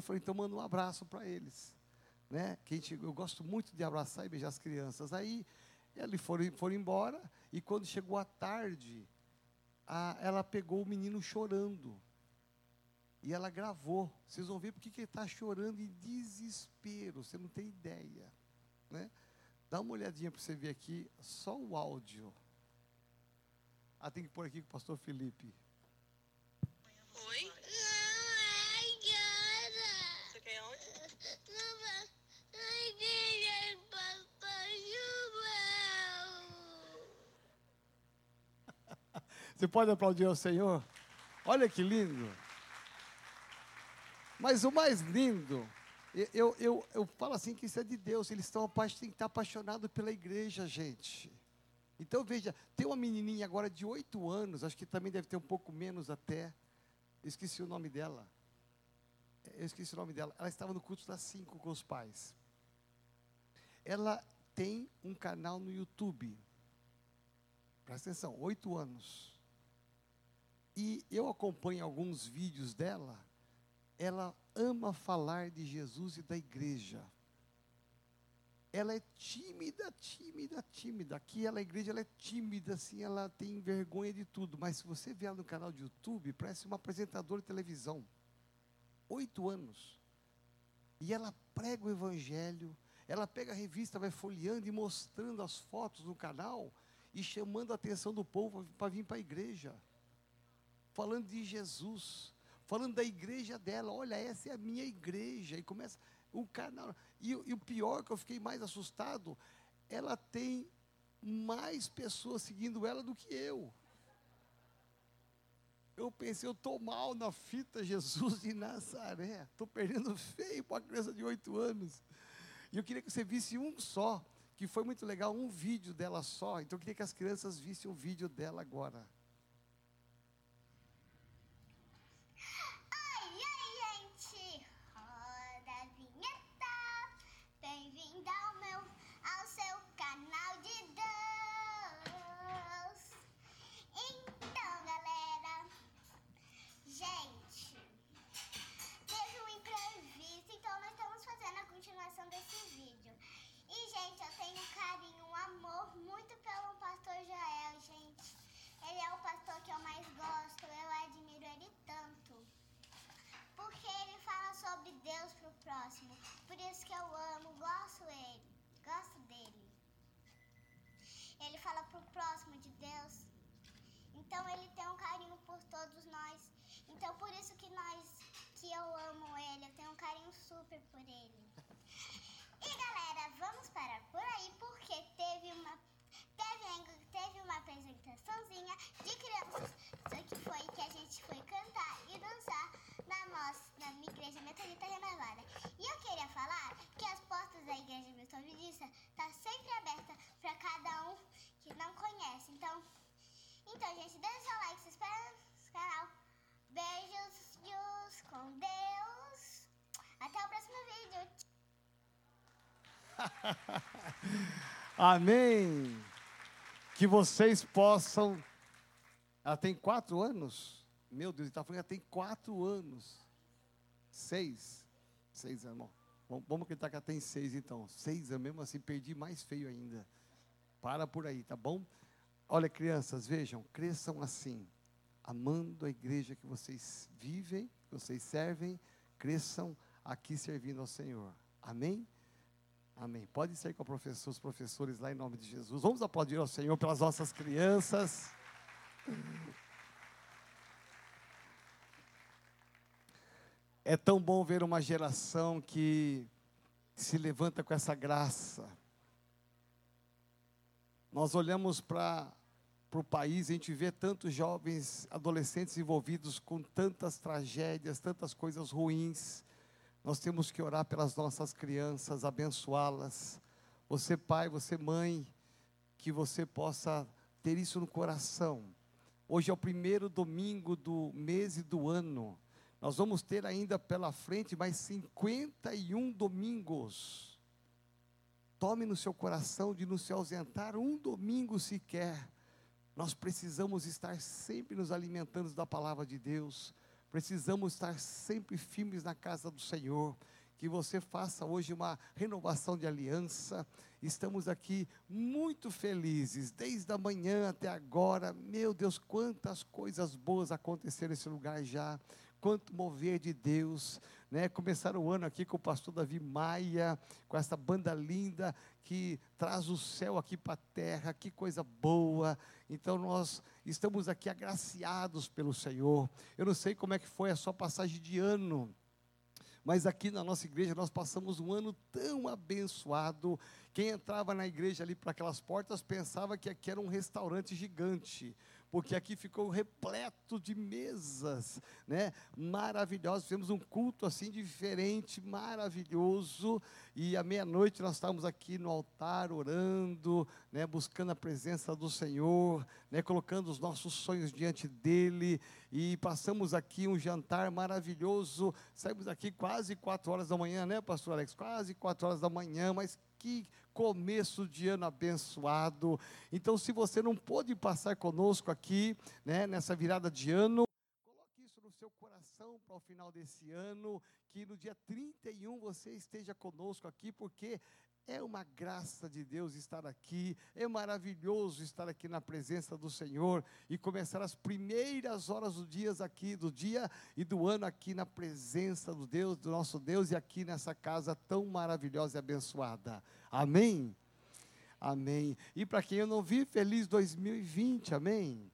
Eu falei, então manda um abraço para eles. Né? Que eu gosto muito de abraçar e beijar as crianças. Aí eles foram, foram embora, e quando chegou a tarde, a, ela pegou o menino chorando. E ela gravou. Vocês vão ver porque que ele está chorando em desespero. Você não tem ideia. Né? Dá uma olhadinha para você ver aqui, só o áudio. Ah, tem que pôr aqui com o pastor Felipe. Oi? Você pode aplaudir ao Senhor? Olha que lindo. Mas o mais lindo, eu, eu, eu falo assim que isso é de Deus, eles estão que estar apaixonados pela igreja, gente. Então veja, tem uma menininha agora de oito anos, acho que também deve ter um pouco menos até. Esqueci o nome dela. Eu esqueci o nome dela. Ela estava no culto das cinco com os pais. Ela tem um canal no YouTube. Presta atenção, oito anos. E eu acompanho alguns vídeos dela. Ela ama falar de Jesus e da igreja. Ela é tímida, tímida, tímida. Aqui ela, a igreja ela é tímida, assim, ela tem vergonha de tudo. Mas se você ver ela no canal de YouTube, parece uma apresentadora de televisão. Oito anos. E ela prega o evangelho, ela pega a revista, vai folheando e mostrando as fotos no canal e chamando a atenção do povo para vir para a igreja falando de Jesus, falando da igreja dela. Olha, essa é a minha igreja. E começa o canal. E, e o pior que eu fiquei mais assustado, ela tem mais pessoas seguindo ela do que eu. Eu pensei, eu estou mal na fita Jesus de Nazaré. Estou perdendo feio para uma criança de oito anos. E eu queria que você visse um só, que foi muito legal, um vídeo dela só. Então eu queria que as crianças vissem o vídeo dela agora. Próximo. Por isso que eu amo, gosto ele, gosto dele. Ele fala pro próximo de Deus. Então ele tem um carinho por todos nós. Então por isso que nós, que eu amo ele, eu tenho um carinho super por ele. E galera, vamos parar por aí porque teve uma teve, teve uma apresentaçãozinha de crianças. Que foi que a gente foi cantar igreja metodista renovada. E eu queria falar que as portas da igreja metodista tá sempre aberta para cada um que não conhece. Então, então gente, deixa seu like, se inscreve no canal. Beijos com Deus. Até o próximo vídeo. Amém. Que vocês possam. Ela tem quatro anos. Meu Deus, está falando que tem quatro anos. Seis. Seis anos. Bom, vamos acreditar que ela tem seis, então. Seis anos, mesmo assim, perdi mais feio ainda. Para por aí, tá bom? Olha, crianças, vejam, cresçam assim, amando a igreja que vocês vivem, que vocês servem, cresçam aqui servindo ao Senhor. Amém? Amém. Pode ser com professor, os professores lá em nome de Jesus. Vamos aplaudir ao Senhor pelas nossas crianças. É tão bom ver uma geração que se levanta com essa graça. Nós olhamos para o país a gente vê tantos jovens, adolescentes envolvidos com tantas tragédias, tantas coisas ruins. Nós temos que orar pelas nossas crianças, abençoá-las. Você, pai, você, mãe, que você possa ter isso no coração. Hoje é o primeiro domingo do mês e do ano. Nós vamos ter ainda pela frente mais 51 domingos. Tome no seu coração de não se ausentar um domingo sequer. Nós precisamos estar sempre nos alimentando da palavra de Deus, precisamos estar sempre firmes na casa do Senhor. Que você faça hoje uma renovação de aliança. Estamos aqui muito felizes, desde a manhã até agora. Meu Deus, quantas coisas boas aconteceram nesse lugar já quanto mover de Deus, né? Começar o ano aqui com o pastor Davi Maia, com essa banda linda que traz o céu aqui para a terra, que coisa boa. Então nós estamos aqui agraciados pelo Senhor. Eu não sei como é que foi a sua passagem de ano, mas aqui na nossa igreja nós passamos um ano tão abençoado. Quem entrava na igreja ali para aquelas portas pensava que aqui era um restaurante gigante porque aqui ficou repleto de mesas, né? Maravilhosas. Fizemos um culto assim diferente, maravilhoso. E à meia-noite nós estávamos aqui no altar orando, né? Buscando a presença do Senhor, né? Colocando os nossos sonhos diante dele. E passamos aqui um jantar maravilhoso. Saímos aqui quase quatro horas da manhã, né, Pastor Alex? Quase quatro horas da manhã, mas que começo de ano abençoado. Então, se você não pôde passar conosco aqui, né, nessa virada de ano, coloque isso no seu coração para o final desse ano, que no dia 31 você esteja conosco aqui, porque é uma graça de Deus estar aqui, é maravilhoso estar aqui na presença do Senhor e começar as primeiras horas do dia aqui, do dia e do ano aqui na presença do Deus, do nosso Deus e aqui nessa casa tão maravilhosa e abençoada. Amém. Amém. E para quem eu não vi, feliz 2020. Amém.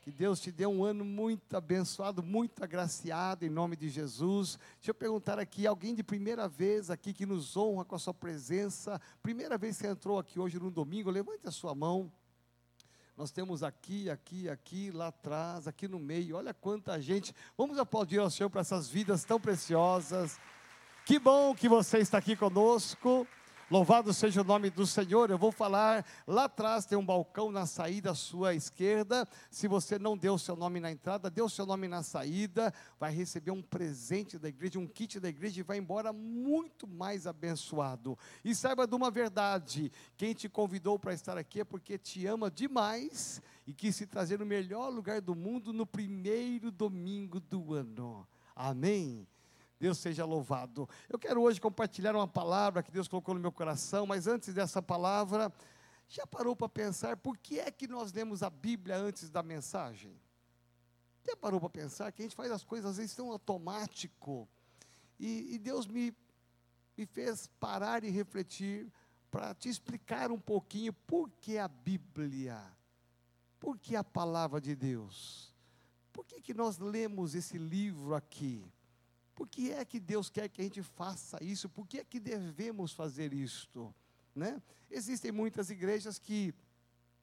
Que Deus te dê um ano muito abençoado, muito agraciado, em nome de Jesus. Deixa eu perguntar aqui, alguém de primeira vez aqui que nos honra com a sua presença, primeira vez que entrou aqui hoje no domingo, levante a sua mão. Nós temos aqui, aqui, aqui, lá atrás, aqui no meio, olha quanta gente. Vamos aplaudir ao Senhor para essas vidas tão preciosas. Que bom que você está aqui conosco. Louvado seja o nome do Senhor. Eu vou falar lá atrás tem um balcão na saída à sua esquerda. Se você não deu o seu nome na entrada, dê o seu nome na saída, vai receber um presente da igreja, um kit da igreja e vai embora muito mais abençoado. E saiba de uma verdade: quem te convidou para estar aqui é porque te ama demais e quis se trazer no melhor lugar do mundo no primeiro domingo do ano. Amém. Deus seja louvado. Eu quero hoje compartilhar uma palavra que Deus colocou no meu coração, mas antes dessa palavra, já parou para pensar por que é que nós lemos a Bíblia antes da mensagem? Já parou para pensar que a gente faz as coisas às vezes tão automático? E, e Deus me, me fez parar e refletir para te explicar um pouquinho por que a Bíblia, por que a palavra de Deus, por que, que nós lemos esse livro aqui? Por que é que Deus quer que a gente faça isso? Por que é que devemos fazer isto? Né? Existem muitas igrejas que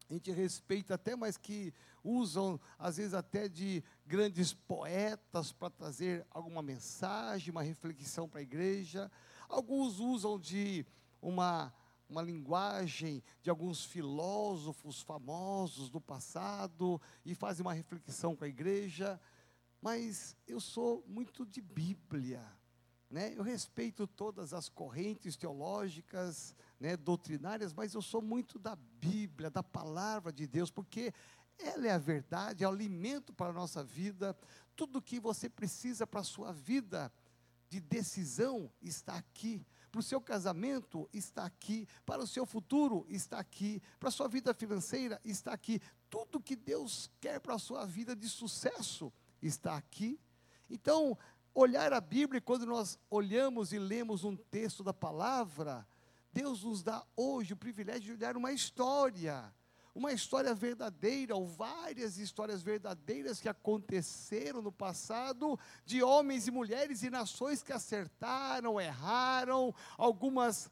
a gente respeita até, mas que usam, às vezes, até de grandes poetas para trazer alguma mensagem, uma reflexão para a igreja. Alguns usam de uma, uma linguagem de alguns filósofos famosos do passado e fazem uma reflexão com a igreja mas eu sou muito de Bíblia. Né? Eu respeito todas as correntes teológicas, né, doutrinárias, mas eu sou muito da Bíblia, da palavra de Deus, porque ela é a verdade, é o alimento para a nossa vida. Tudo que você precisa para a sua vida de decisão está aqui. Para o seu casamento está aqui, para o seu futuro está aqui, para a sua vida financeira está aqui. Tudo que Deus quer para a sua vida de sucesso está aqui. Então, olhar a Bíblia, quando nós olhamos e lemos um texto da palavra, Deus nos dá hoje o privilégio de olhar uma história, uma história verdadeira, ou várias histórias verdadeiras que aconteceram no passado, de homens e mulheres e nações que acertaram, erraram, algumas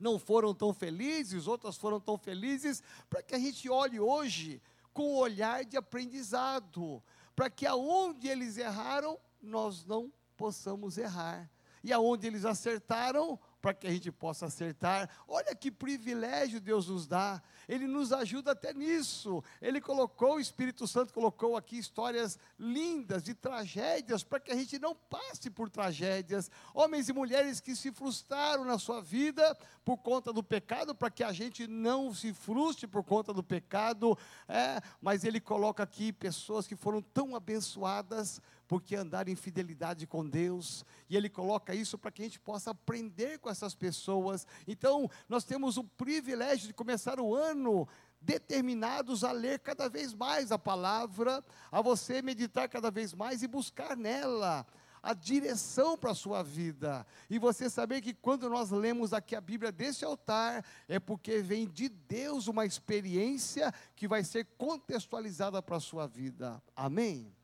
não foram tão felizes, outras foram tão felizes, para que a gente olhe hoje com o olhar de aprendizado, para que aonde eles erraram, nós não possamos errar. E aonde eles acertaram, para que a gente possa acertar. Olha que privilégio Deus nos dá. Ele nos ajuda até nisso. Ele colocou, o Espírito Santo colocou aqui histórias lindas de tragédias para que a gente não passe por tragédias. Homens e mulheres que se frustraram na sua vida por conta do pecado, para que a gente não se frustre por conta do pecado. É, mas ele coloca aqui pessoas que foram tão abençoadas porque andar em fidelidade com Deus, e Ele coloca isso para que a gente possa aprender com essas pessoas. Então, nós temos o privilégio de começar o ano determinados a ler cada vez mais a palavra, a você meditar cada vez mais e buscar nela a direção para a sua vida. E você saber que quando nós lemos aqui a Bíblia desse altar, é porque vem de Deus uma experiência que vai ser contextualizada para a sua vida. Amém?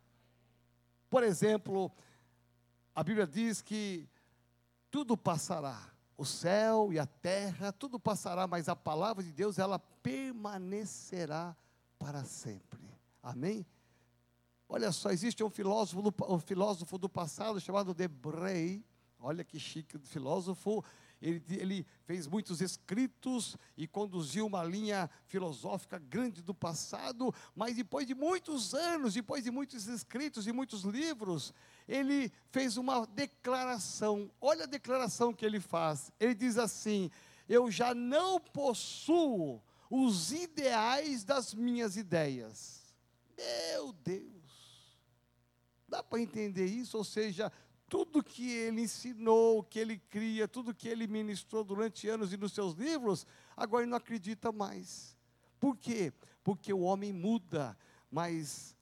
Por exemplo, a Bíblia diz que tudo passará, o céu e a terra, tudo passará, mas a palavra de Deus, ela permanecerá para sempre. Amém? Olha só, existe um filósofo do, um filósofo do passado chamado Debrey. Olha que chique filósofo. Ele, ele, fez muitos escritos e conduziu uma linha filosófica grande do passado, mas depois de muitos anos, depois de muitos escritos e muitos livros, ele fez uma declaração. Olha a declaração que ele faz. Ele diz assim: Eu já não possuo os ideais das minhas ideias. Meu Deus! Dá para entender isso? Ou seja, tudo que ele ensinou, que ele cria, tudo que ele ministrou durante anos e nos seus livros, agora ele não acredita mais. Por quê? Porque o homem muda, mas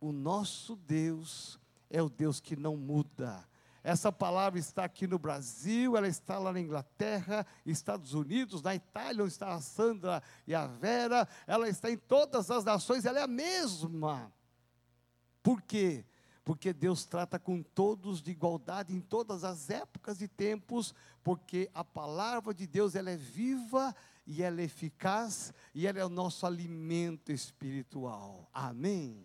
o nosso Deus é o Deus que não muda. Essa palavra está aqui no Brasil, ela está lá na Inglaterra, Estados Unidos, na Itália, onde está a Sandra e a Vera, ela está em todas as nações, ela é a mesma. Por quê? Porque Deus trata com todos de igualdade em todas as épocas e tempos, porque a palavra de Deus ela é viva e ela é eficaz e ela é o nosso alimento espiritual. Amém.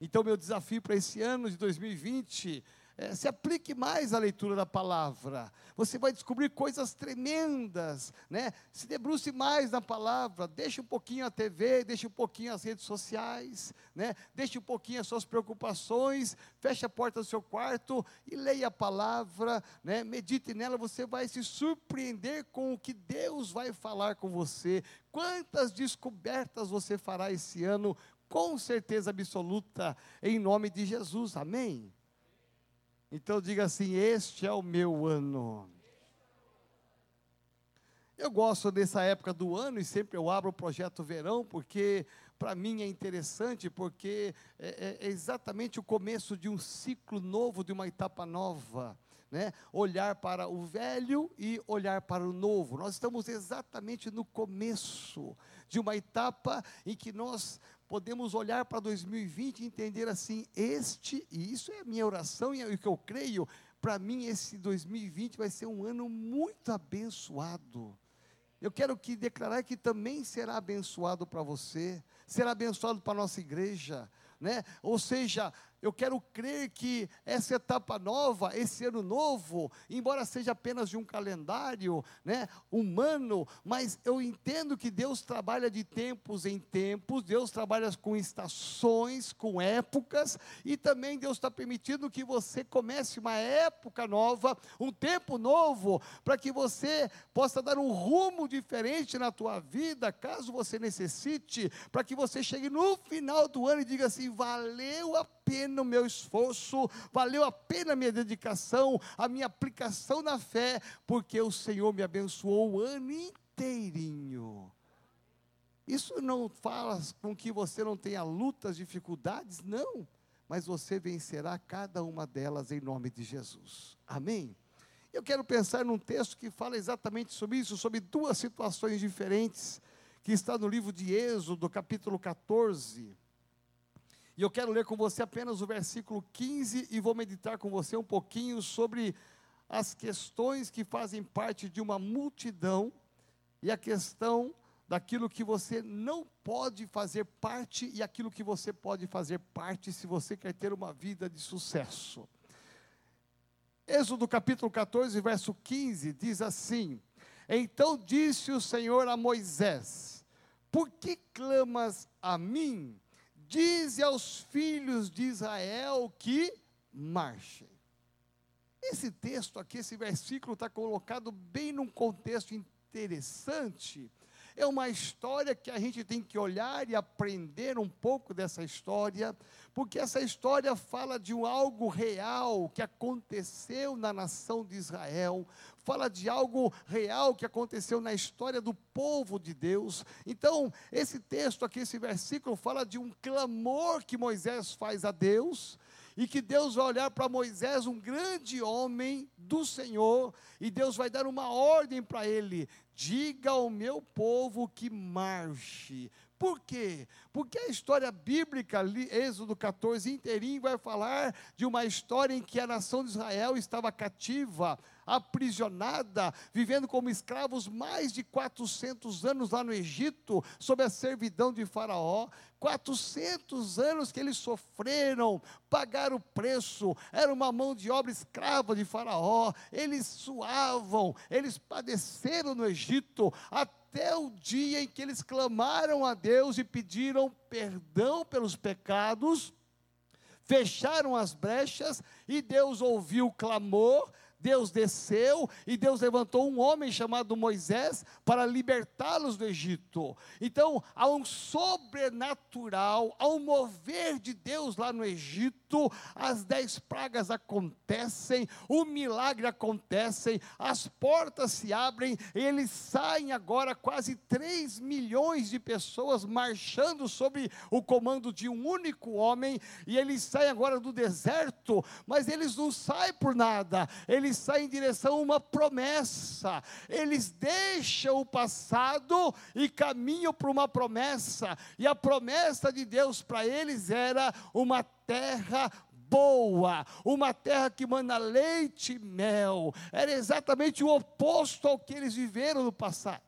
Então meu desafio para esse ano de 2020 é, se aplique mais à leitura da palavra. Você vai descobrir coisas tremendas, né? Se debruce mais na palavra, deixe um pouquinho a TV, deixe um pouquinho as redes sociais, né? Deixe um pouquinho as suas preocupações, feche a porta do seu quarto e leia a palavra, né? Medite nela, você vai se surpreender com o que Deus vai falar com você. Quantas descobertas você fará esse ano, com certeza absoluta, em nome de Jesus. Amém. Então diga assim: Este é o meu ano. Eu gosto dessa época do ano e sempre eu abro o projeto verão, porque para mim é interessante, porque é, é, exatamente o começo de um ciclo novo, de uma etapa nova. Né? Olhar para o velho e olhar para o novo. Nós estamos exatamente no começo de uma etapa em que nós podemos olhar para 2020 e entender assim: este, e isso é a minha oração e é o que eu creio, para mim esse 2020 vai ser um ano muito abençoado. Eu quero que declarar que também será abençoado para você, será abençoado para a nossa igreja, né? Ou seja, eu quero crer que essa etapa nova, esse ano novo, embora seja apenas de um calendário né, humano, mas eu entendo que Deus trabalha de tempos em tempos, Deus trabalha com estações, com épocas, e também Deus está permitindo que você comece uma época nova, um tempo novo, para que você possa dar um rumo diferente na tua vida, caso você necessite, para que você chegue no final do ano e diga assim: valeu a pena o meu esforço, valeu a pena a minha dedicação, a minha aplicação na fé, porque o Senhor me abençoou o ano inteirinho. Isso não fala com que você não tenha lutas, dificuldades, não, mas você vencerá cada uma delas em nome de Jesus. Amém? Eu quero pensar num texto que fala exatamente sobre isso, sobre duas situações diferentes, que está no livro de Êxodo, capítulo 14. E eu quero ler com você apenas o versículo 15 e vou meditar com você um pouquinho sobre as questões que fazem parte de uma multidão e a questão daquilo que você não pode fazer parte e aquilo que você pode fazer parte se você quer ter uma vida de sucesso. Êxodo capítulo 14, verso 15 diz assim: Então disse o Senhor a Moisés: Por que clamas a mim? Dize aos filhos de Israel que marchem. Esse texto aqui, esse versículo está colocado bem num contexto interessante. É uma história que a gente tem que olhar e aprender um pouco dessa história, porque essa história fala de um algo real que aconteceu na nação de Israel, fala de algo real que aconteceu na história do povo de Deus. Então, esse texto aqui, esse versículo, fala de um clamor que Moisés faz a Deus, e que Deus vai olhar para Moisés, um grande homem do Senhor, e Deus vai dar uma ordem para ele: diga ao meu povo que marche. Por quê? Porque a história bíblica, Êxodo 14 inteirinho, vai falar de uma história em que a nação de Israel estava cativa, aprisionada, vivendo como escravos mais de 400 anos lá no Egito, sob a servidão de Faraó. 400 anos que eles sofreram, pagaram o preço, era uma mão de obra escrava de Faraó, eles suavam, eles padeceram no Egito, até o dia em que eles clamaram a Deus e pediram perdão pelos pecados, fecharam as brechas e Deus ouviu o clamor Deus desceu e Deus levantou um homem chamado Moisés para libertá-los do Egito. Então, há um sobrenatural, há um mover de Deus lá no Egito, as dez pragas acontecem, o milagre acontece, as portas se abrem, eles saem agora quase 3 milhões de pessoas marchando sob o comando de um único homem, e eles saem agora do deserto, mas eles não saem por nada, eles saem em direção a uma promessa. Eles deixam o passado e caminham para uma promessa. E a promessa de Deus para eles era uma terra boa, uma terra que manda leite e mel. Era exatamente o oposto ao que eles viveram no passado.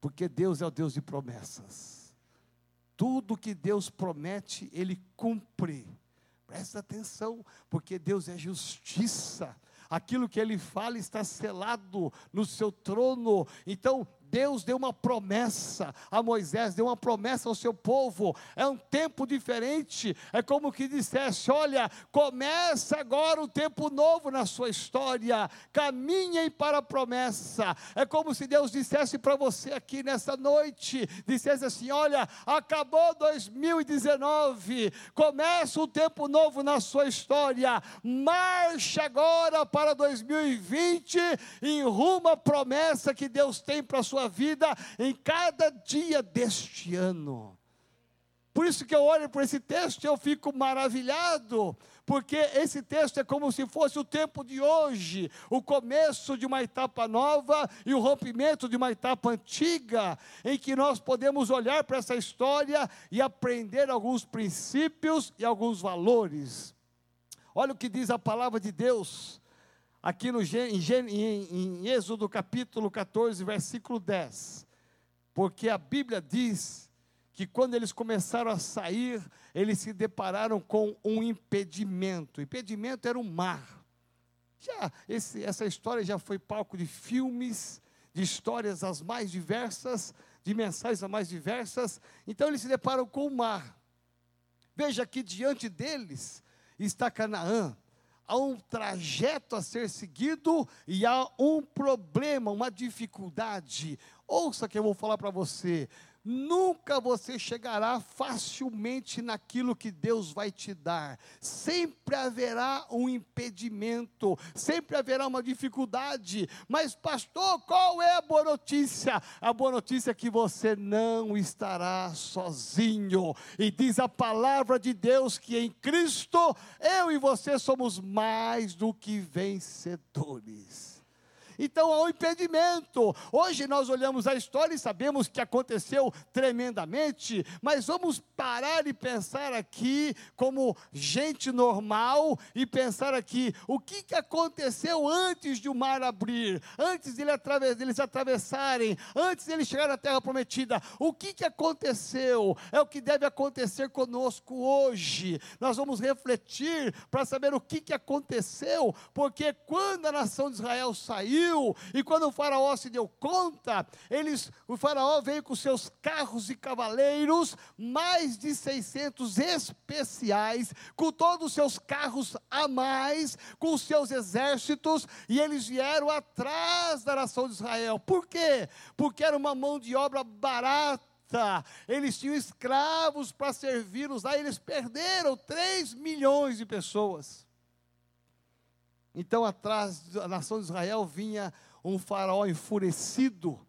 Porque Deus é o Deus de promessas. Tudo que Deus promete, Ele cumpre. Presta atenção, porque Deus é justiça aquilo que ele fala está selado no seu trono. Então, Deus deu uma promessa a Moisés, deu uma promessa ao seu povo. É um tempo diferente. É como que dissesse: Olha, começa agora um tempo novo na sua história. Caminhem para a promessa. É como se Deus dissesse para você aqui nessa noite: dissesse assim: Olha, acabou 2019. Começa um tempo novo na sua história. Marche agora para 2020 em rumo à promessa que Deus tem para a sua sua vida em cada dia deste ano. Por isso que eu olho para esse texto e eu fico maravilhado, porque esse texto é como se fosse o tempo de hoje, o começo de uma etapa nova e o rompimento de uma etapa antiga, em que nós podemos olhar para essa história e aprender alguns princípios e alguns valores. Olha o que diz a palavra de Deus aqui no, em, em, em Êxodo capítulo 14, versículo 10. Porque a Bíblia diz que quando eles começaram a sair, eles se depararam com um impedimento. O impedimento era o mar. Já esse, essa história já foi palco de filmes, de histórias as mais diversas, de mensagens as mais diversas. Então eles se deparam com o mar. Veja que diante deles está Canaã, há um trajeto a ser seguido e há um problema, uma dificuldade. Ouça que eu vou falar para você nunca você chegará facilmente naquilo que Deus vai te dar. Sempre haverá um impedimento, sempre haverá uma dificuldade. Mas, pastor, qual é a boa notícia? A boa notícia é que você não estará sozinho. E diz a palavra de Deus que em Cristo eu e você somos mais do que vencedores. Então há um impedimento. Hoje nós olhamos a história e sabemos que aconteceu tremendamente, mas vamos parar e pensar aqui como gente normal e pensar aqui o que, que aconteceu antes de o mar abrir, antes de eles atravessarem, antes de eles chegarem à terra prometida. O que, que aconteceu? É o que deve acontecer conosco hoje. Nós vamos refletir para saber o que, que aconteceu, porque quando a nação de Israel saiu, E quando o faraó se deu conta, eles, o faraó veio com seus carros e cavaleiros, mais de 600 especiais, com todos os seus carros a mais, com os seus exércitos, e eles vieram atrás da nação de Israel. Por quê? Porque era uma mão de obra barata eles tinham escravos para servi-los lá, eles perderam 3 milhões de pessoas. Então, atrás da nação de Israel vinha um faraó enfurecido,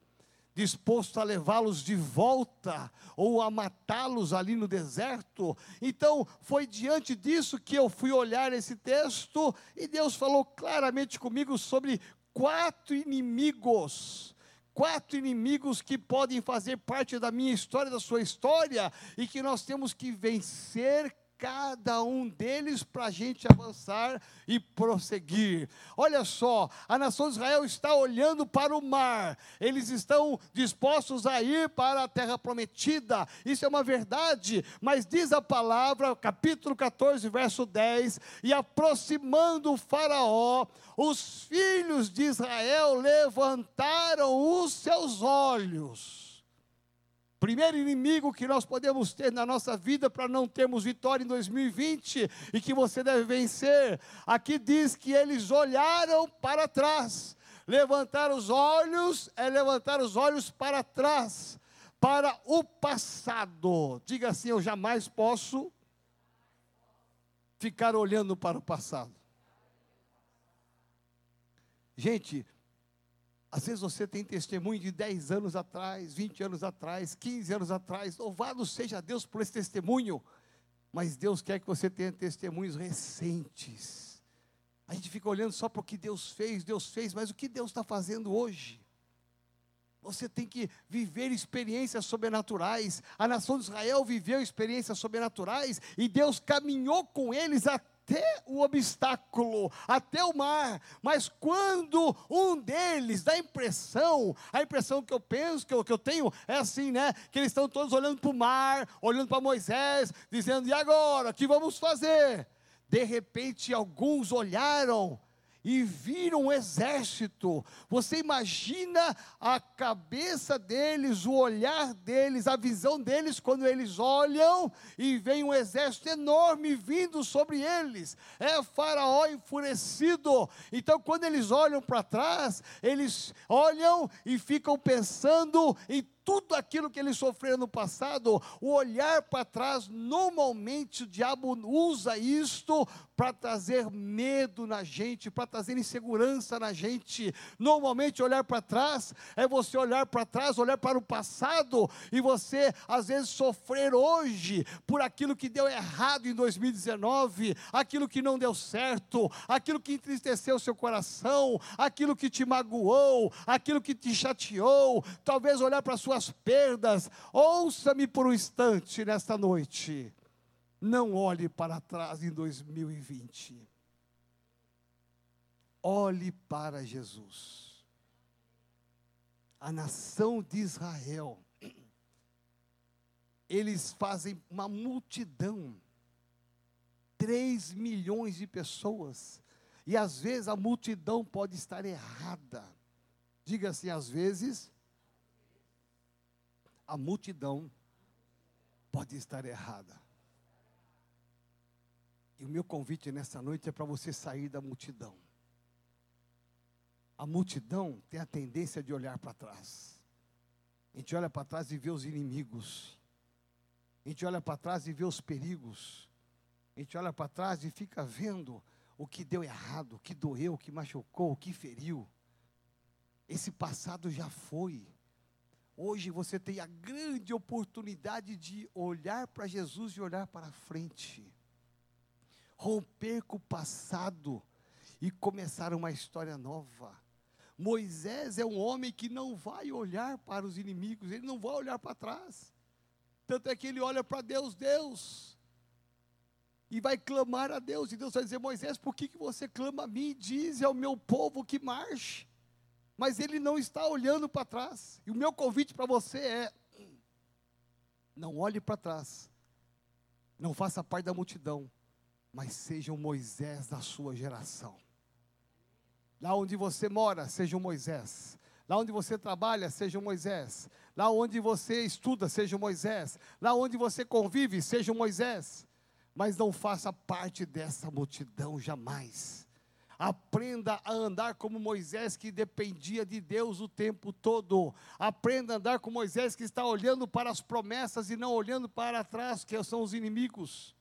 disposto a levá-los de volta ou a matá-los ali no deserto. Então, foi diante disso que eu fui olhar esse texto e Deus falou claramente comigo sobre quatro inimigos. Quatro inimigos que podem fazer parte da minha história, da sua história, e que nós temos que vencer cada um deles para a gente avançar e prosseguir. Olha só, a nação de Israel está olhando para o mar, eles estão dispostos a ir para a terra prometida, isso é uma verdade, mas diz a palavra, capítulo 14, verso 10: e aproximando o Faraó, os filhos de Israel levantaram os seus olhos primeiro inimigo que nós podemos ter na nossa vida para não termos vitória em 2020 e que você deve vencer. Aqui diz que eles olharam para trás. Levantar os olhos é levantar os olhos para trás, para o passado. Diga assim: eu jamais posso ficar olhando para o passado. Gente, às vezes você tem testemunho de 10 anos atrás, 20 anos atrás, 15 anos atrás. Louvado seja Deus por esse testemunho. Mas Deus quer que você tenha testemunhos recentes. A gente fica olhando só para o que Deus fez, Deus fez, mas o que Deus está fazendo hoje? Você tem que viver experiências sobrenaturais. A nação de Israel viveu experiências sobrenaturais e Deus caminhou com eles até até o obstáculo, até o mar. Mas quando um deles dá a impressão, a impressão que eu penso, que eu, que eu tenho, é assim, né? Que eles estão todos olhando para o mar, olhando para Moisés, dizendo: e agora? O que vamos fazer? De repente, alguns olharam e viram um exército. Você imagina a cabeça deles, o olhar deles, a visão deles quando eles olham e vem um exército enorme vindo sobre eles. É Faraó enfurecido. Então, quando eles olham para trás, eles olham e ficam pensando em tudo aquilo que eles sofreram no passado, o olhar para trás, normalmente o diabo usa isto para trazer medo na gente, para trazer insegurança na gente. Normalmente olhar para trás é você olhar para trás, olhar para o passado e você às vezes sofrer hoje por aquilo que deu errado em 2019, aquilo que não deu certo, aquilo que entristeceu seu coração, aquilo que te magoou, aquilo que te chateou, talvez olhar para a sua suas perdas, ouça-me por um instante nesta noite. Não olhe para trás em 2020. Olhe para Jesus. A nação de Israel, eles fazem uma multidão, 3 milhões de pessoas, e às vezes a multidão pode estar errada. Diga assim, às vezes a multidão pode estar errada. E o meu convite nessa noite é para você sair da multidão. A multidão tem a tendência de olhar para trás. A gente olha para trás e vê os inimigos. A gente olha para trás e vê os perigos. A gente olha para trás e fica vendo o que deu errado, o que doeu, o que machucou, o que feriu. Esse passado já foi. Hoje você tem a grande oportunidade de olhar para Jesus e olhar para frente. Romper com o passado e começar uma história nova. Moisés é um homem que não vai olhar para os inimigos, ele não vai olhar para trás. Tanto é que ele olha para Deus, Deus, e vai clamar a Deus. E Deus vai dizer: Moisés, por que, que você clama a mim? Diz ao meu povo que marche mas ele não está olhando para trás. E o meu convite para você é: não olhe para trás, não faça parte da multidão, mas seja um Moisés da sua geração. Lá onde você mora, seja um Moisés. Lá onde você trabalha, seja um Moisés. Lá onde você estuda, seja um Moisés. Lá onde você convive, seja um Moisés. Mas não faça parte dessa multidão jamais. Aprenda a andar como Moisés, que dependia de Deus o tempo todo. Aprenda a andar como Moisés, que está olhando para as promessas e não olhando para trás, que são os inimigos.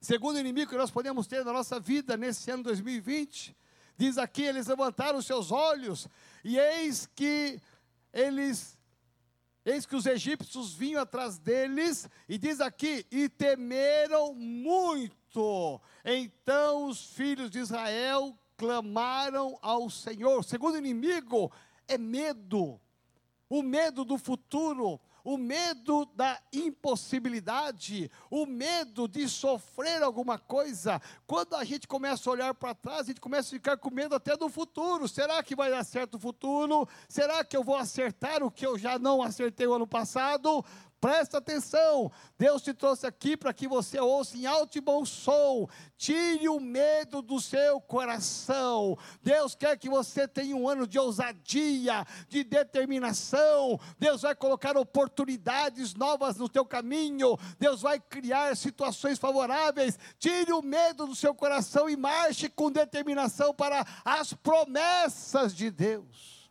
Segundo inimigo que nós podemos ter na nossa vida nesse ano 2020, diz aqui: eles levantaram os seus olhos, e eis que eles Eis que os egípcios vinham atrás deles, e diz aqui: e temeram muito. Então os filhos de Israel clamaram ao Senhor. O segundo inimigo é medo, o medo do futuro, o medo da impossibilidade, o medo de sofrer alguma coisa. Quando a gente começa a olhar para trás, a gente começa a ficar com medo até do futuro. Será que vai dar certo o futuro? Será que eu vou acertar o que eu já não acertei o ano passado? Presta atenção, Deus te trouxe aqui para que você ouça em alto e bom som. Tire o medo do seu coração. Deus quer que você tenha um ano de ousadia, de determinação. Deus vai colocar oportunidades novas no teu caminho. Deus vai criar situações favoráveis. Tire o medo do seu coração e marche com determinação para as promessas de Deus.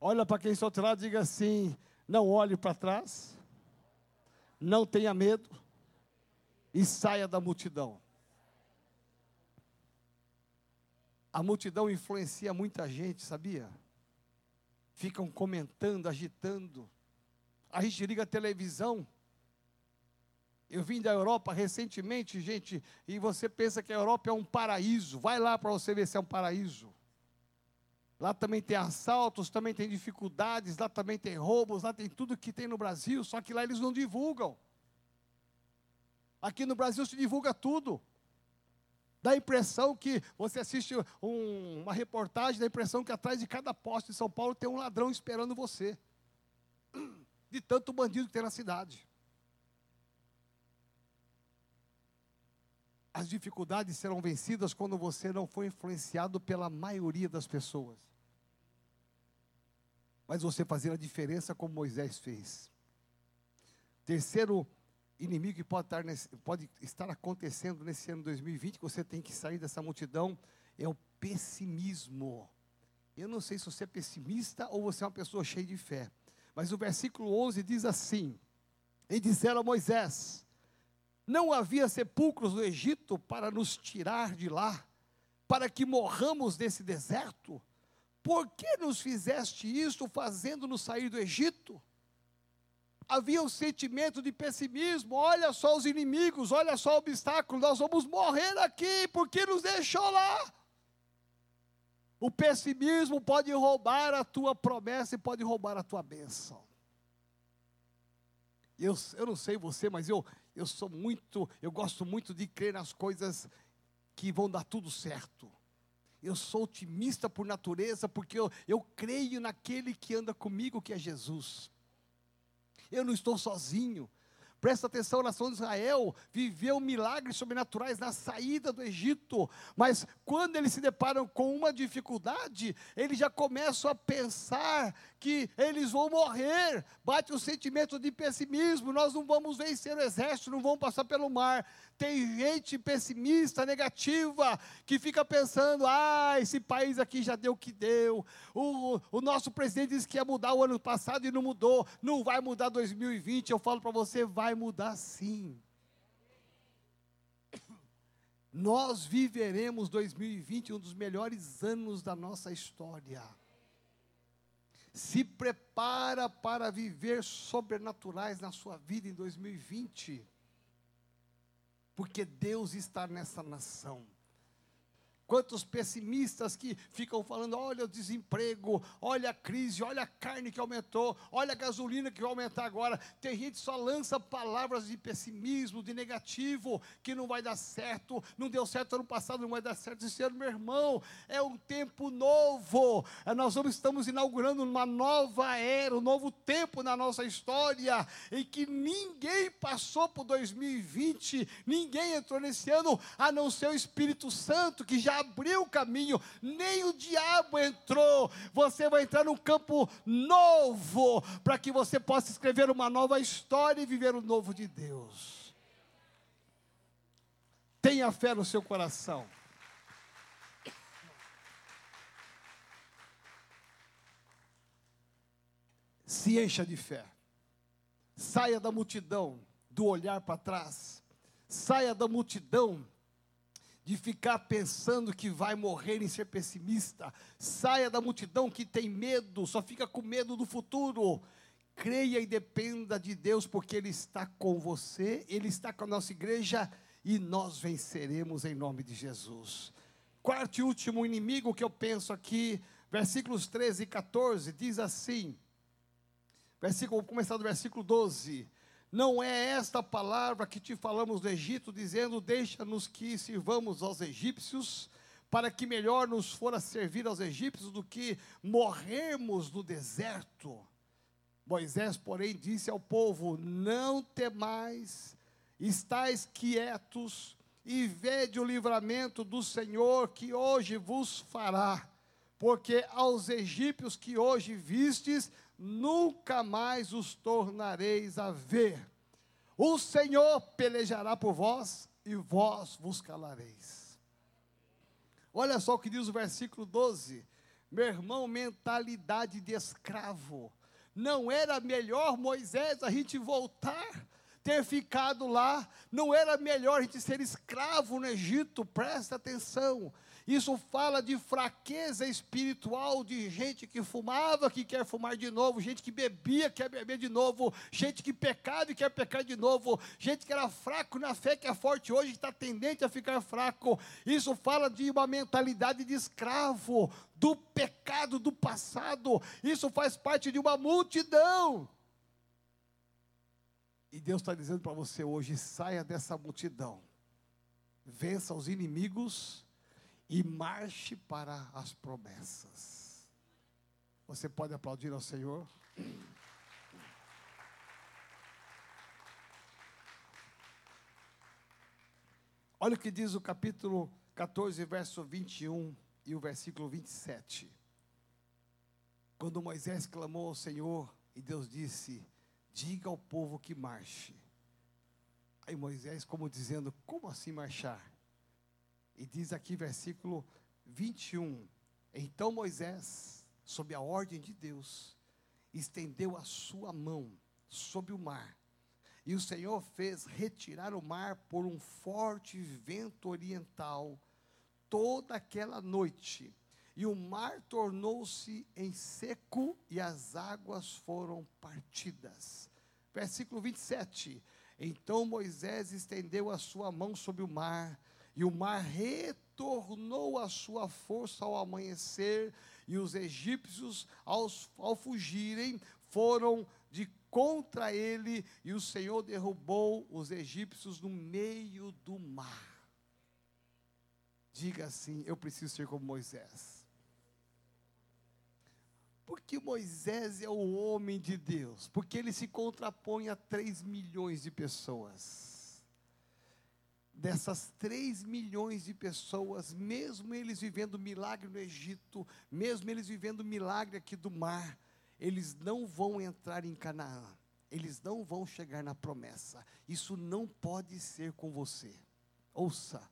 Olha para quem está ao e diga assim: não olhe para trás, não tenha medo e saia da multidão. A multidão influencia muita gente, sabia? Ficam comentando, agitando. A gente liga a televisão. Eu vim da Europa recentemente, gente, e você pensa que a Europa é um paraíso. Vai lá para você ver se é um paraíso. Lá também tem assaltos, também tem dificuldades, lá também tem roubos, lá tem tudo que tem no Brasil, só que lá eles não divulgam. Aqui no Brasil se divulga tudo. Dá a impressão que você assiste um, uma reportagem, dá a impressão que atrás de cada poste de São Paulo tem um ladrão esperando você. De tanto bandido que tem na cidade. As dificuldades serão vencidas quando você não for influenciado pela maioria das pessoas mas você fazer a diferença como Moisés fez. Terceiro inimigo que pode estar, nesse, pode estar acontecendo nesse ano 2020, que você tem que sair dessa multidão, é o pessimismo. Eu não sei se você é pessimista ou você é uma pessoa cheia de fé, mas o versículo 11 diz assim: E disseram a Moisés: Não havia sepulcros no Egito para nos tirar de lá, para que morramos nesse deserto? Por que nos fizeste isto, fazendo-nos sair do Egito? Havia um sentimento de pessimismo. Olha só os inimigos, olha só o obstáculo. Nós vamos morrer aqui, porque nos deixou lá. O pessimismo pode roubar a tua promessa e pode roubar a tua bênção. Eu, eu não sei você, mas eu, eu sou muito, eu gosto muito de crer nas coisas que vão dar tudo certo. Eu sou otimista por natureza, porque eu, eu creio naquele que anda comigo, que é Jesus. Eu não estou sozinho. Presta atenção, a nação de Israel viveu milagres sobrenaturais na saída do Egito, mas quando eles se deparam com uma dificuldade, eles já começam a pensar que eles vão morrer. Bate o sentimento de pessimismo: nós não vamos vencer o exército, não vamos passar pelo mar. Tem gente pessimista, negativa, que fica pensando: ah, esse país aqui já deu o que deu. O, o nosso presidente disse que ia mudar o ano passado e não mudou. Não vai mudar 2020. Eu falo para você: vai mudar sim. Nós viveremos 2020, um dos melhores anos da nossa história. Se prepara para viver sobrenaturais na sua vida em 2020 porque Deus está nessa nação. Quantos pessimistas que ficam falando: olha o desemprego, olha a crise, olha a carne que aumentou, olha a gasolina que vai aumentar agora. Tem gente que só lança palavras de pessimismo, de negativo, que não vai dar certo, não deu certo ano passado, não vai dar certo esse ano, meu irmão. É um tempo novo. É, nós estamos inaugurando uma nova era, um novo tempo na nossa história, em que ninguém passou por 2020, ninguém entrou nesse ano, a não ser o Espírito Santo, que já abriu o caminho, nem o diabo entrou. Você vai entrar num campo novo, para que você possa escrever uma nova história e viver o novo de Deus. Tenha fé no seu coração. Se encha de fé. Saia da multidão do olhar para trás. Saia da multidão de ficar pensando que vai morrer e ser pessimista. Saia da multidão que tem medo, só fica com medo do futuro. Creia e dependa de Deus, porque Ele está com você, Ele está com a nossa igreja e nós venceremos em nome de Jesus. Quarto e último inimigo que eu penso aqui, versículos 13 e 14, diz assim: versículo, vou começar do versículo 12. Não é esta palavra que te falamos do Egito, dizendo: Deixa-nos que sirvamos aos egípcios, para que melhor nos fora servir aos egípcios do que morrermos no deserto. Moisés, porém, disse ao povo: Não temais, estais quietos e vede o livramento do Senhor que hoje vos fará, porque aos egípcios que hoje vistes, nunca mais os tornareis a ver. O Senhor pelejará por vós e vós vos calareis. Olha só o que diz o versículo 12. Meu irmão, mentalidade de escravo. Não era melhor Moisés a gente voltar, ter ficado lá? Não era melhor a gente ser escravo no Egito? Presta atenção. Isso fala de fraqueza espiritual, de gente que fumava, que quer fumar de novo, gente que bebia, quer beber de novo, gente que pecava e quer pecar de novo, gente que era fraco na fé, que é forte hoje, está tendente a ficar fraco. Isso fala de uma mentalidade de escravo, do pecado do passado. Isso faz parte de uma multidão. E Deus está dizendo para você hoje: saia dessa multidão, vença os inimigos e marche para as promessas. Você pode aplaudir ao Senhor? Olha o que diz o capítulo 14, verso 21 e o versículo 27. Quando Moisés clamou ao Senhor e Deus disse: Diga ao povo que marche. Aí Moisés, como dizendo: Como assim marchar? E diz aqui, versículo 21. Então Moisés, sob a ordem de Deus, estendeu a sua mão sobre o mar. E o Senhor fez retirar o mar por um forte vento oriental toda aquela noite. E o mar tornou-se em seco e as águas foram partidas. Versículo 27. Então Moisés estendeu a sua mão sobre o mar e o mar retornou a sua força ao amanhecer, e os egípcios, aos, ao fugirem, foram de contra ele, e o Senhor derrubou os egípcios no meio do mar. Diga assim: Eu preciso ser como Moisés. Porque Moisés é o homem de Deus, porque ele se contrapõe a 3 milhões de pessoas dessas 3 milhões de pessoas, mesmo eles vivendo milagre no Egito, mesmo eles vivendo milagre aqui do mar, eles não vão entrar em Canaã, eles não vão chegar na promessa. Isso não pode ser com você. Ouça,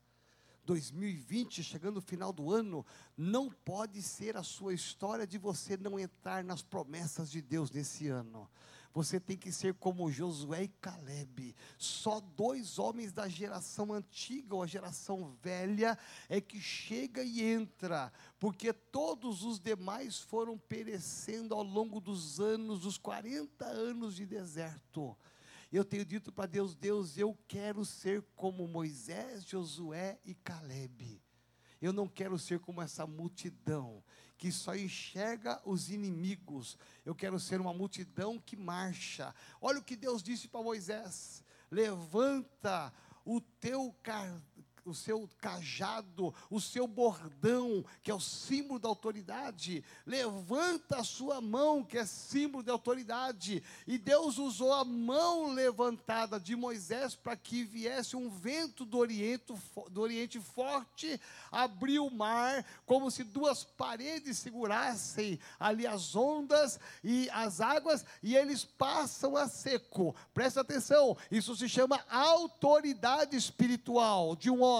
2020, chegando no final do ano, não pode ser a sua história de você não entrar nas promessas de Deus nesse ano. Você tem que ser como Josué e Caleb. Só dois homens da geração antiga ou a geração velha é que chega e entra, porque todos os demais foram perecendo ao longo dos anos, dos 40 anos de deserto. Eu tenho dito para Deus, Deus, eu quero ser como Moisés, Josué e Caleb. Eu não quero ser como essa multidão que só enxerga os inimigos. Eu quero ser uma multidão que marcha. Olha o que Deus disse para Moisés: levanta o teu car o seu cajado, o seu bordão, que é o símbolo da autoridade. Levanta a sua mão, que é símbolo de autoridade. E Deus usou a mão levantada de Moisés para que viesse um vento do Oriente, do Oriente forte, abriu o mar, como se duas paredes segurassem ali as ondas e as águas, e eles passam a seco. Presta atenção, isso se chama autoridade espiritual de um homem.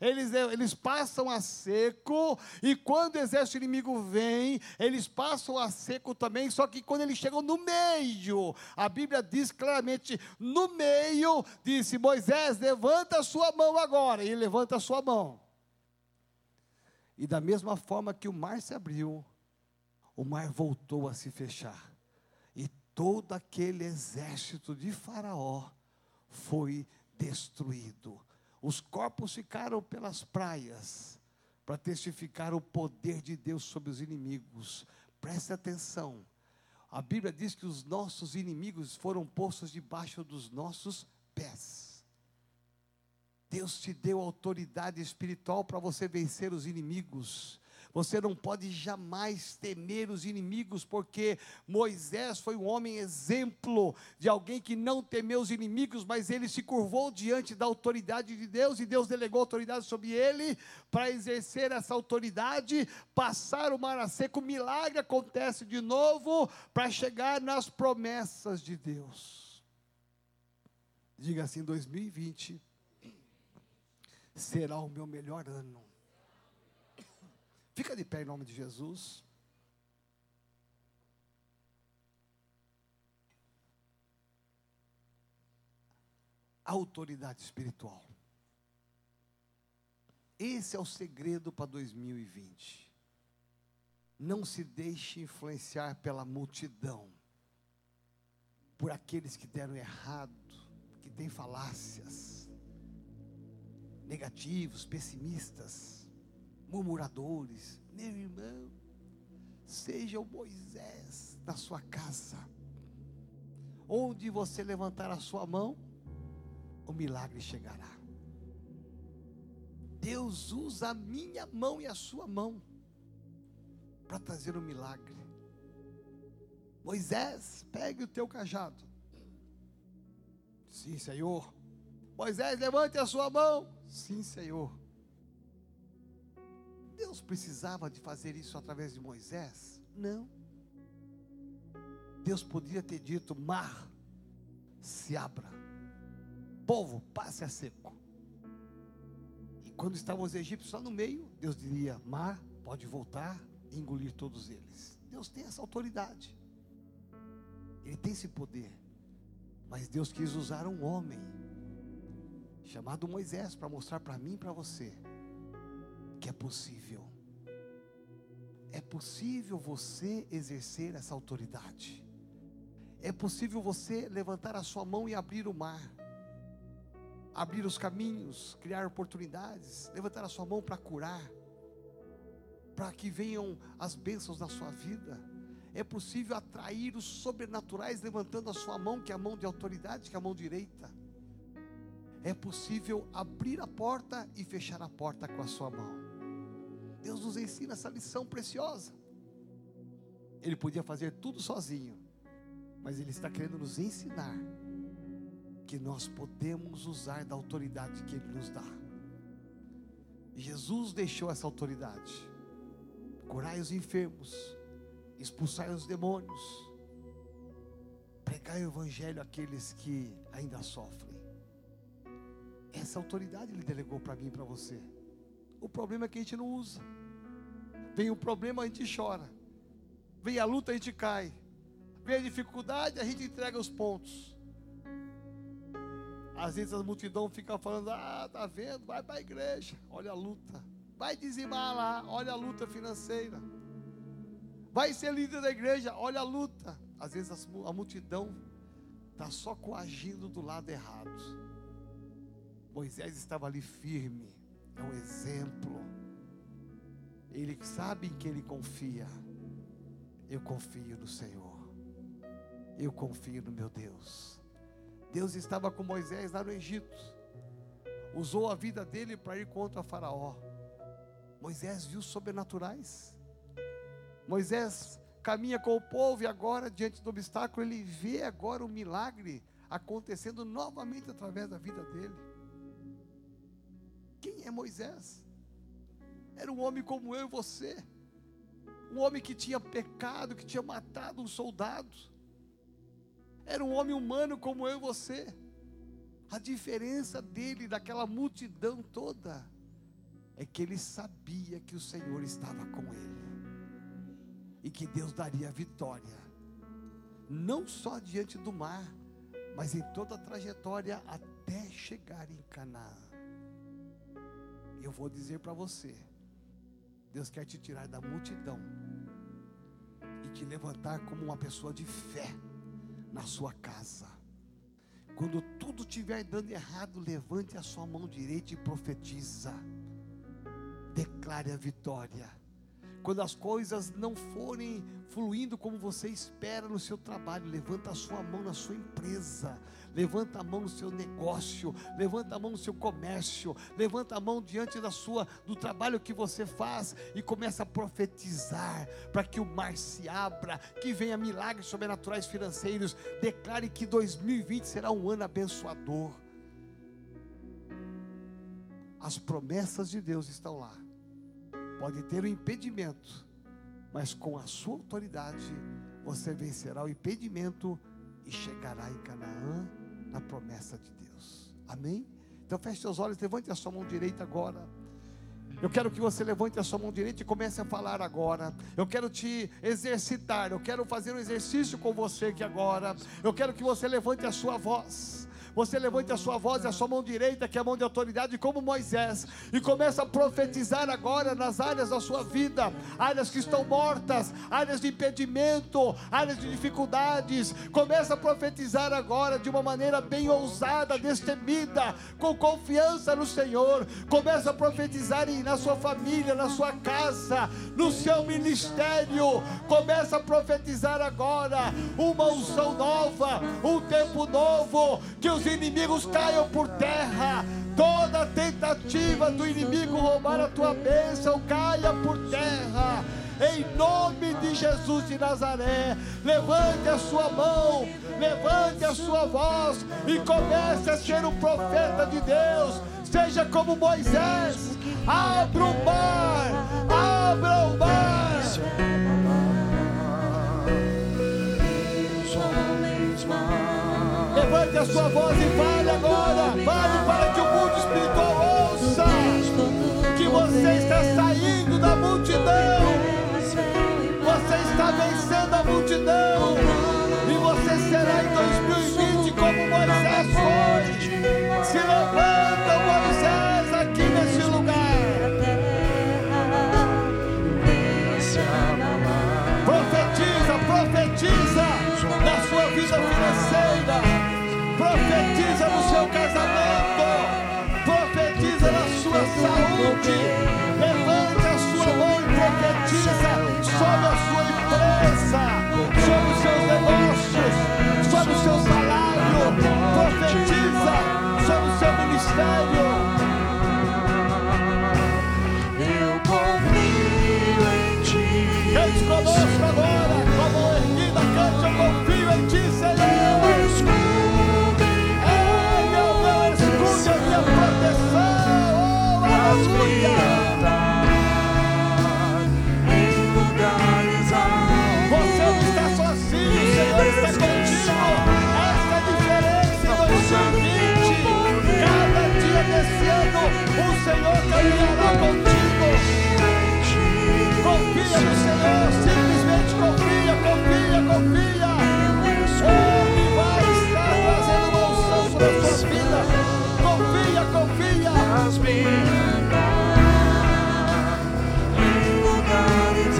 Eles, eles passam a seco, e quando o exército inimigo vem, eles passam a seco também, só que quando eles chegam no meio, a Bíblia diz claramente: no meio, disse Moisés, levanta a sua mão agora, e levanta a sua mão. E da mesma forma que o mar se abriu, o mar voltou a se fechar. E todo aquele exército de Faraó foi destruído. Os corpos ficaram pelas praias para testificar o poder de Deus sobre os inimigos. Preste atenção. A Bíblia diz que os nossos inimigos foram postos debaixo dos nossos pés. Deus te deu autoridade espiritual para você vencer os inimigos. Você não pode jamais temer os inimigos, porque Moisés foi um homem exemplo de alguém que não temeu os inimigos, mas ele se curvou diante da autoridade de Deus e Deus delegou autoridade sobre ele para exercer essa autoridade, passar o mar a seco. Milagre acontece de novo para chegar nas promessas de Deus. Diga assim: 2020 será o meu melhor ano. Fica de pé em nome de Jesus. Autoridade espiritual. Esse é o segredo para 2020. Não se deixe influenciar pela multidão, por aqueles que deram errado, que têm falácias negativos, pessimistas, murmuradores. Meu irmão, seja o Moisés da sua casa. Onde você levantar a sua mão, o milagre chegará. Deus usa a minha mão e a sua mão para trazer o um milagre. Moisés, pegue o teu cajado. Sim, Senhor. Moisés, levante a sua mão. Sim, Senhor. Deus precisava de fazer isso através de Moisés? Não. Deus podia ter dito: mar, se abra, povo, passe a seco. E quando estavam os egípcios lá no meio, Deus diria: mar, pode voltar e engolir todos eles. Deus tem essa autoridade, Ele tem esse poder. Mas Deus quis usar um homem chamado Moisés, para mostrar para mim e para você que é possível. É possível você exercer essa autoridade. É possível você levantar a sua mão e abrir o mar, abrir os caminhos, criar oportunidades, levantar a sua mão para curar, para que venham as bênçãos na sua vida. É possível atrair os sobrenaturais levantando a sua mão, que é a mão de autoridade, que é a mão direita é possível abrir a porta e fechar a porta com a sua mão. Deus nos ensina essa lição preciosa. Ele podia fazer tudo sozinho, mas Ele está querendo nos ensinar que nós podemos usar da autoridade que Ele nos dá. Jesus deixou essa autoridade. Curai os enfermos, expulsai os demônios, pregai o evangelho àqueles que ainda sofrem. Essa autoridade ele delegou para mim e para você. O problema é que a gente não usa. Vem o problema, a gente chora. Vem a luta, a gente cai. Vem a dificuldade, a gente entrega os pontos. Às vezes a multidão fica falando: Ah, tá vendo? Vai para a igreja. Olha a luta. Vai dizimar lá. Olha a luta financeira. Vai ser líder da igreja. Olha a luta. Às vezes a multidão está só coagindo do lado errado. Moisés estava ali firme, é um exemplo. Ele sabe em que ele confia. Eu confio no Senhor. Eu confio no meu Deus. Deus estava com Moisés lá no Egito. usou a vida dele para ir contra Faraó. Moisés viu sobrenaturais. Moisés caminha com o povo e agora, diante do obstáculo, ele vê agora o milagre acontecendo novamente através da vida dele. Quem é Moisés? Era um homem como eu e você. Um homem que tinha pecado, que tinha matado um soldado. Era um homem humano como eu e você. A diferença dele, daquela multidão toda, é que ele sabia que o Senhor estava com ele e que Deus daria vitória, não só diante do mar, mas em toda a trajetória até chegar em Canaã. Eu vou dizer para você: Deus quer te tirar da multidão e te levantar como uma pessoa de fé na sua casa. Quando tudo estiver dando errado, levante a sua mão direita e profetiza. Declare a vitória quando as coisas não forem fluindo como você espera no seu trabalho, levanta a sua mão na sua empresa, levanta a mão no seu negócio, levanta a mão no seu comércio, levanta a mão diante da sua do trabalho que você faz e começa a profetizar para que o mar se abra, que venha milagres sobrenaturais financeiros. Declare que 2020 será um ano abençoador. As promessas de Deus estão lá. Pode ter um impedimento, mas com a sua autoridade você vencerá o impedimento e chegará em Canaã na promessa de Deus. Amém? Então feche seus olhos, levante a sua mão direita agora. Eu quero que você levante a sua mão direita e comece a falar agora. Eu quero te exercitar. Eu quero fazer um exercício com você aqui agora. Eu quero que você levante a sua voz. Você levante a sua voz e a sua mão direita, que é a mão de autoridade, como Moisés, e começa a profetizar agora nas áreas da sua vida, áreas que estão mortas, áreas de impedimento, áreas de dificuldades. Começa a profetizar agora de uma maneira bem ousada, destemida, com confiança no Senhor. Começa a profetizar na sua família, na sua casa, no seu ministério. Começa a profetizar agora uma unção nova, um tempo novo, que os inimigos caiam por terra. Toda tentativa do inimigo roubar a tua bênção caia por terra. Em nome de Jesus de Nazaré, levante a sua mão, levante a sua voz e comece a ser um profeta de Deus. Seja como Moisés, abra o mar, abra o mar. Levante a sua voz e fale agora. Fale para que o mundo espiritual ouça que você está saindo da multidão. Você está vencendo a multidão. E você será em saúde, levante a sua mão e profetiza sobre a sua empresa, sobre os seus negócios, sobre o seu salário, profetiza sobre o seu ministério. Senhor caminhará contigo. Confia no Senhor, simplesmente confia, confia, confia. Ele vai estar trazendo uma unção sobre sua vida. Confia, confia. Faz-me andar em lugares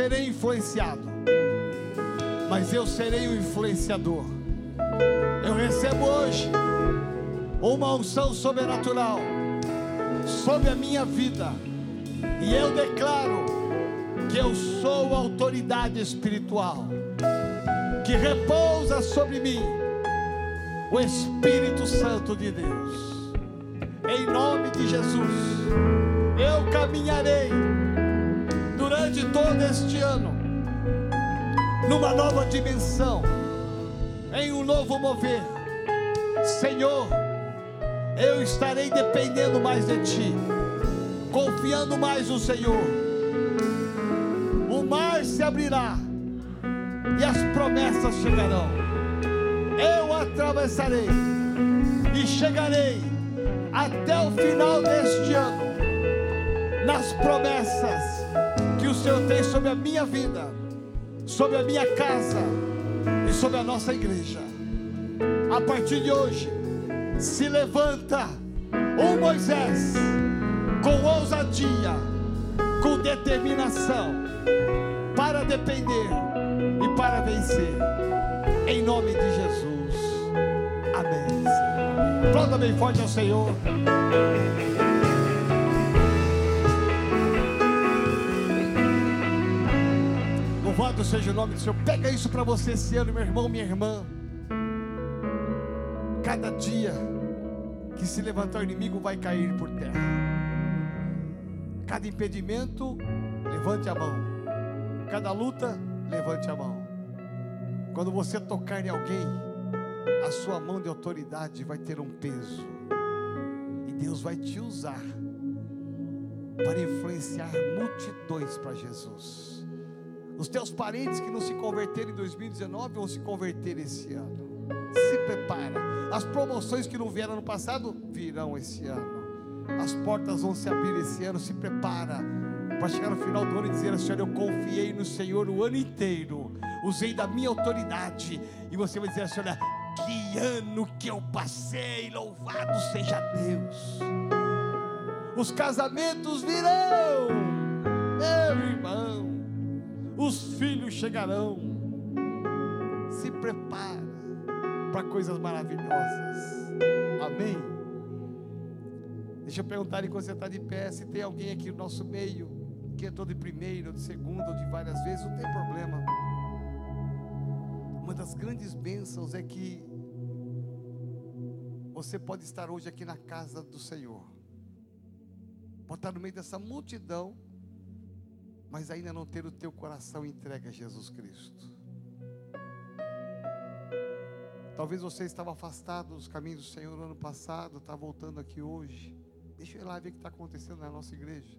serei influenciado, mas eu serei o influenciador. Eu recebo hoje uma unção sobrenatural sobre a minha vida, e eu declaro que eu sou autoridade espiritual, que repousa sobre mim o Espírito Santo de Deus. Em nome de Jesus, eu caminharei durante todo este ano numa nova dimensão, em um novo mover. Senhor, eu estarei dependendo mais de Ti, confiando mais no Senhor. O mar se abrirá e as promessas chegarão. Eu atravessarei e chegarei até o final deste ano nas promessas o Senhor tem sobre a minha vida, sobre a minha casa e sobre a nossa igreja. A partir de hoje, se levanta um Moisés com ousadia, com determinação, para depender e para vencer. Em nome de Jesus. Amém. Aplauda bem forte ao Senhor. Louvado seja o nome do Senhor. Pega isso para você esse ano, meu irmão, minha irmã. Cada dia que se levantar o inimigo vai cair por terra. Cada impedimento, levante a mão. Cada luta, levante a mão. Quando você tocar em alguém, a sua mão de autoridade vai ter um peso. E Deus vai te usar para influenciar multidões para Jesus. Os teus parentes que não se converteram em 2019 vão se converter esse ano. Se prepara. As promoções que não vieram no passado virão esse ano. As portas vão se abrir esse ano. Se prepara para chegar no final do ano e dizer: Senhor, eu confiei no Senhor o ano inteiro. Usei da minha autoridade. E você vai dizer: Senhor, que ano que eu passei. Louvado seja Deus. Os casamentos virão, meu irmão. Os filhos chegarão. Se prepara para coisas maravilhosas. Amém. Deixa eu perguntar enquanto você está de pé, se tem alguém aqui no nosso meio que entrou de primeira, ou de segunda, ou de várias vezes, não tem problema. Uma das grandes bênçãos é que você pode estar hoje aqui na casa do Senhor, pode estar no meio dessa multidão, mas ainda não ter o teu coração entregue a Jesus Cristo. Talvez você estava afastado dos caminhos do Senhor no ano passado, está voltando aqui hoje. Deixa eu ir lá ver o que está acontecendo na nossa igreja.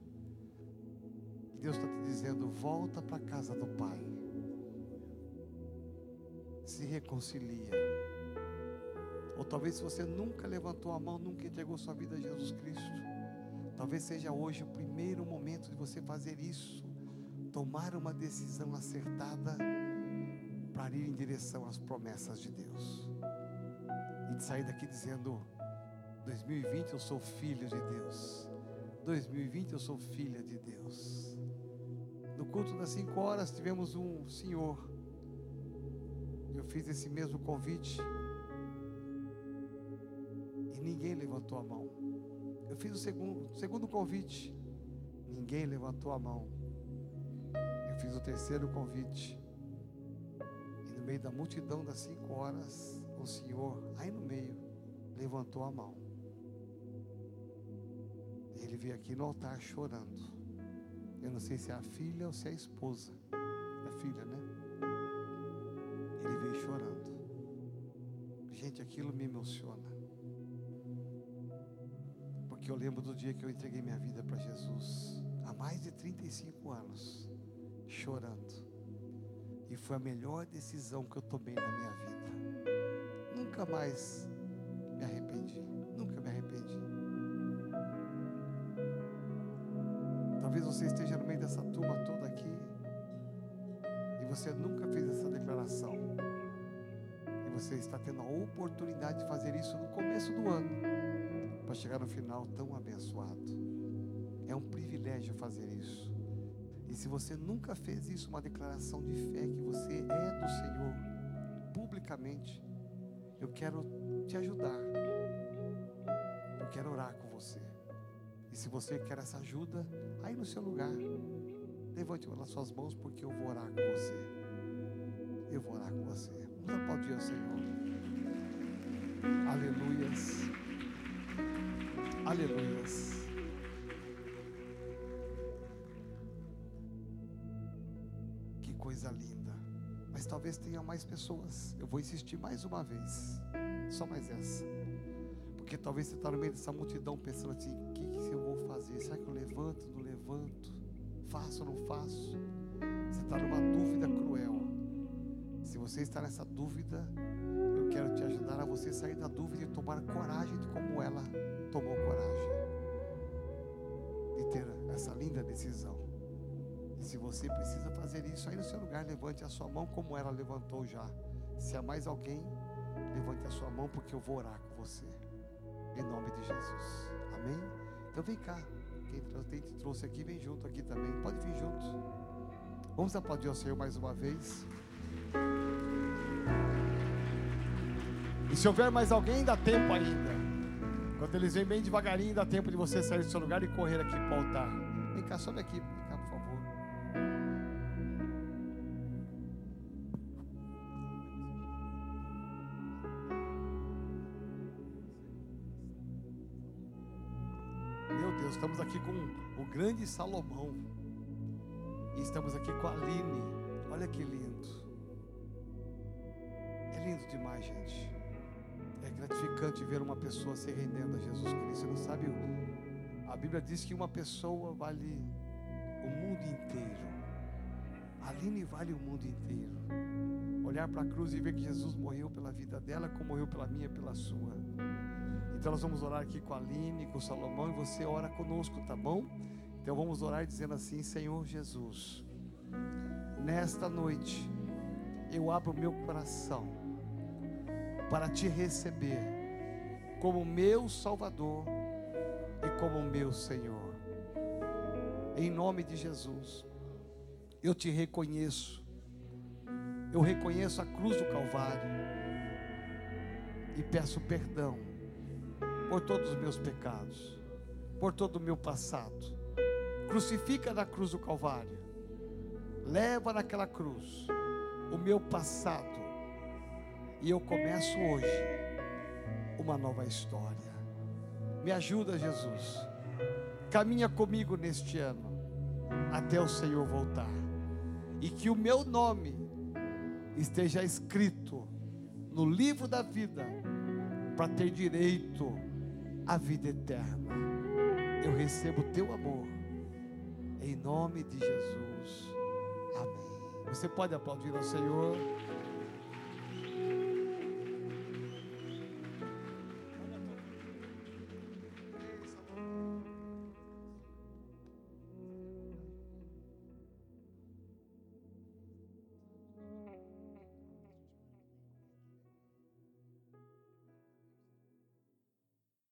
Deus está te dizendo: volta para a casa do Pai. Se reconcilia. Ou talvez se você nunca levantou a mão, nunca entregou sua vida a Jesus Cristo. Talvez seja hoje o primeiro momento de você fazer isso. Tomar uma decisão acertada para ir em direção às promessas de Deus. E de sair daqui dizendo: 2020 eu sou filho de Deus. 2020 eu sou filha de Deus. No culto das 5 horas tivemos um senhor. Eu fiz esse mesmo convite. E ninguém levantou a mão. Eu fiz o segundo, segundo convite. Ninguém levantou a mão. Eu fiz o terceiro convite. E no meio da multidão das cinco horas, o Senhor, aí no meio, levantou a mão. Ele veio aqui no altar chorando. Eu não sei se é a filha ou se é a esposa. É filha, né? Ele veio chorando. Gente, aquilo me emociona. Porque eu lembro do dia que eu entreguei minha vida para Jesus. Há mais de 35 anos. Chorando. E foi a melhor decisão que eu tomei na minha vida. Nunca mais me arrependi. Nunca me arrependi. Talvez você esteja no meio dessa turma toda aqui. E você nunca fez essa declaração, e você está tendo a oportunidade de fazer isso no começo do ano, para chegar no final tão abençoado. É um privilégio fazer isso. E se você nunca fez isso, uma declaração de fé que você é do Senhor, publicamente, eu quero te ajudar. Eu quero orar com você. E se você quer essa ajuda, aí no seu lugar, levante as suas mãos, porque eu vou orar com você. Eu vou orar com você. Vamos aplaudir ao Senhor. Aleluias. Aleluias. Talvez tenha mais pessoas. Eu vou insistir mais uma vez. Só mais essa. Porque talvez você está no meio dessa multidão pensando assim: o que, que eu vou fazer? Será que eu levanto, não levanto? Faço ou não faço? Você está numa dúvida cruel. Se você está nessa dúvida, eu quero te ajudar a você sair da dúvida e tomar coragem de como ela tomou coragem. De ter essa linda decisão. Se você precisa fazer isso aí no seu lugar, levante a sua mão como ela levantou já. Se há mais alguém, levante a sua mão porque eu vou orar com você. Em nome de Jesus. Amém? Então vem cá. Quem te trouxe aqui, vem junto aqui também. Pode vir junto. Vamos aplaudir ao Senhor mais uma vez. E se houver mais alguém, dá tempo ainda. Quando eles vêm bem devagarinho, dá tempo de você sair do seu lugar e correr aqui para o altar. Vem cá, sobe aqui. Grande Salomão. E estamos aqui com a Aline. Olha que lindo. É lindo demais, gente. É gratificante ver uma pessoa se rendendo a Jesus Cristo. Você não sabe, a Bíblia diz que uma pessoa vale o mundo inteiro. A Aline vale o mundo inteiro. Olhar para a cruz e ver que Jesus morreu pela vida dela, como morreu pela minha, pela sua. Então nós vamos orar aqui com a Aline, com o Salomão e você ora conosco, tá bom? Então vamos orar dizendo assim: Senhor Jesus, nesta noite eu abro meu coração para te receber como meu Salvador e como meu Senhor. Em nome de Jesus, eu te reconheço. Eu reconheço a cruz do Calvário e peço perdão por todos os meus pecados, por todo o meu passado. Crucifica na cruz do Calvário, leva naquela cruz o meu passado, e eu começo hoje uma nova história. Me ajuda, Jesus. Caminha comigo neste ano, até o Senhor voltar, e que o meu nome esteja escrito no livro da vida, para ter direito à vida eterna. Eu recebo o teu amor, em nome de Jesus. Amém. Você pode aplaudir ao Senhor.